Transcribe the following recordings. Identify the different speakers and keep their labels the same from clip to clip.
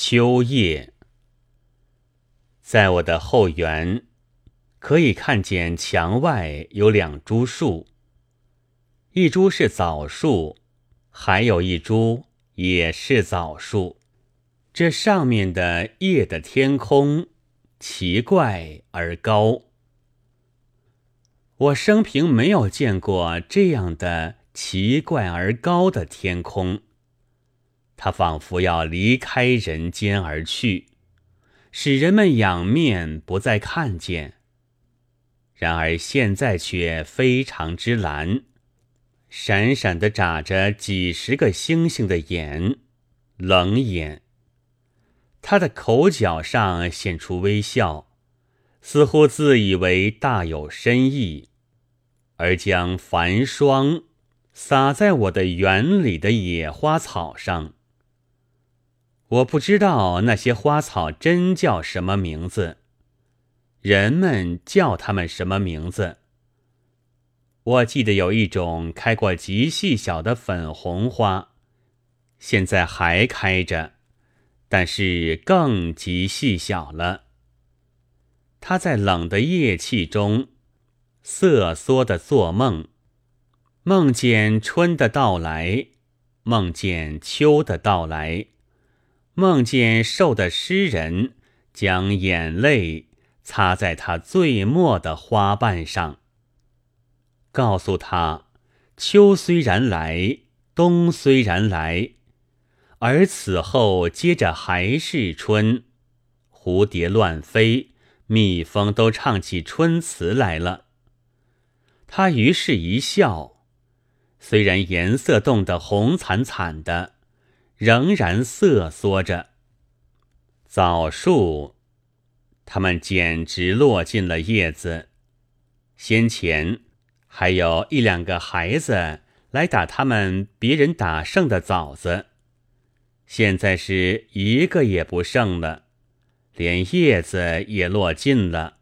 Speaker 1: 秋夜，在我的后园，可以看见墙外有两株树，一株是枣树，还有一株也是枣树。这上面的夜的天空，奇怪而高。我生平没有见过这样的奇怪而高的天空。它仿佛要离开人间而去，使人们仰面不再看见。然而现在却非常之蓝，闪闪的眨着几十个星星的眼，冷眼。他的口角上现出微笑，似乎自以为大有深意，而将繁霜洒在我的园里的野花草上。我不知道那些花草真叫什么名字，人们叫它们什么名字？我记得有一种开过极细小的粉红花，现在还开着，但是更极细小了。它在冷的夜气中瑟缩的做梦，梦见春的到来，梦见秋的到来。梦见瘦的诗人将眼泪擦在他最末的花瓣上，告诉他：秋虽然来，冬虽然来，而此后接着还是春。蝴蝶乱飞，蜜蜂都唱起春词来了。他于是一笑，虽然颜色冻得红惨惨的。仍然瑟缩着。枣树，它们简直落尽了叶子。先前还有一两个孩子来打他们别人打剩的枣子，现在是一个也不剩了，连叶子也落尽了。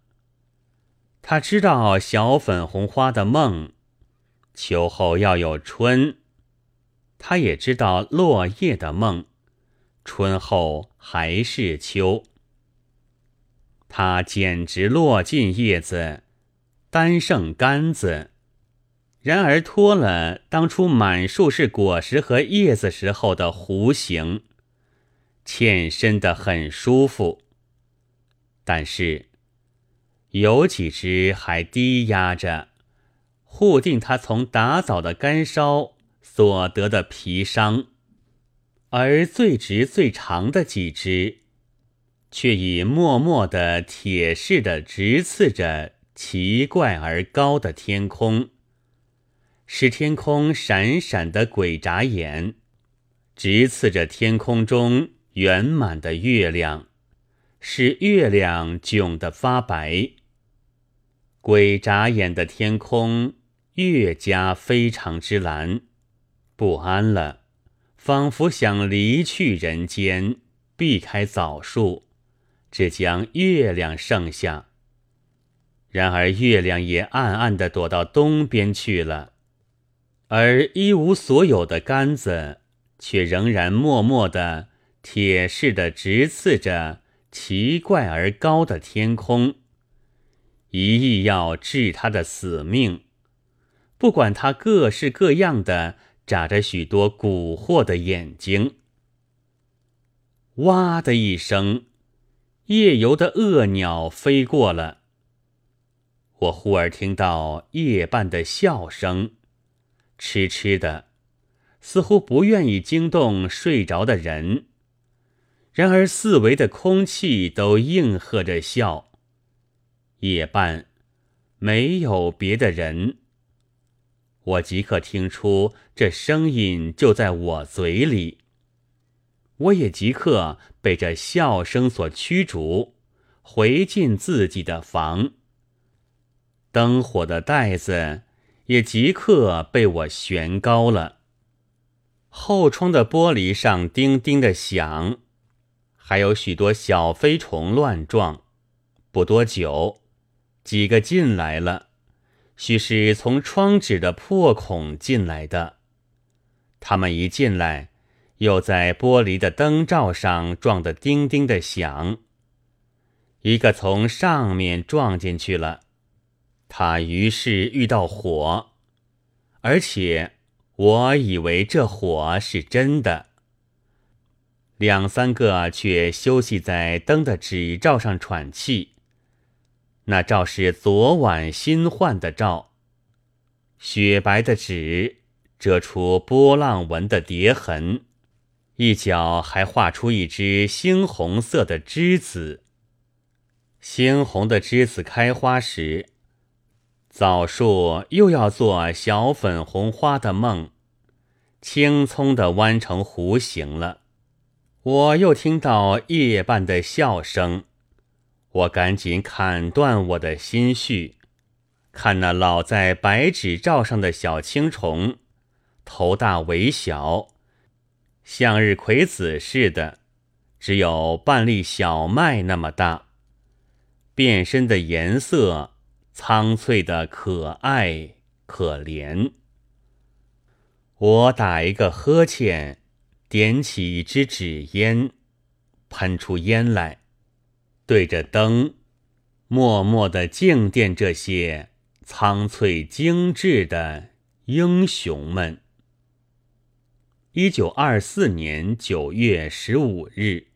Speaker 1: 他知道小粉红花的梦，秋后要有春。他也知道落叶的梦，春后还是秋。他简直落尽叶子，单剩杆子，然而脱了当初满树是果实和叶子时候的弧形，欠身的很舒服。但是有几只还低压着，护定他从打枣的干梢。所得的皮伤，而最直最长的几只，却已默默的铁似的直刺着奇怪而高的天空，使天空闪闪的鬼眨眼，直刺着天空中圆满的月亮，使月亮窘得发白。鬼眨眼的天空越加非常之蓝。不安了，仿佛想离去人间，避开枣树，只将月亮剩下。然而月亮也暗暗地躲到东边去了，而一无所有的杆子，却仍然默默地铁似的直刺着奇怪而高的天空，一意要治他的死命，不管他各式各样的。眨着许多蛊惑的眼睛，哇的一声，夜游的恶鸟飞过了。我忽而听到夜半的笑声，痴痴的，似乎不愿意惊动睡着的人。然而四围的空气都应和着笑。夜半，没有别的人。我即刻听出这声音就在我嘴里，我也即刻被这笑声所驱逐，回进自己的房。灯火的带子也即刻被我悬高了。后窗的玻璃上叮叮的响，还有许多小飞虫乱撞。不多久，几个进来了。须是从窗纸的破孔进来的。他们一进来，又在玻璃的灯罩上撞得叮叮的响。一个从上面撞进去了，他于是遇到火，而且我以为这火是真的。两三个却休息在灯的纸罩上喘气。那照是昨晚新换的照，雪白的纸遮出波浪纹的叠痕，一角还画出一只猩红色的栀子。猩红的栀子开花时，枣树又要做小粉红花的梦，青葱的弯成弧形了。我又听到夜半的笑声，我赶紧砍断我的心绪，看那老在白纸罩上的小青虫，头大尾小，向日葵子似的，只有半粒小麦那么大，变身的颜色苍翠的可爱可怜。我打一个呵欠。点起一支纸烟，喷出烟来，对着灯，默默的静殿这些苍翠精致的英雄们。一九二四年九月十五日。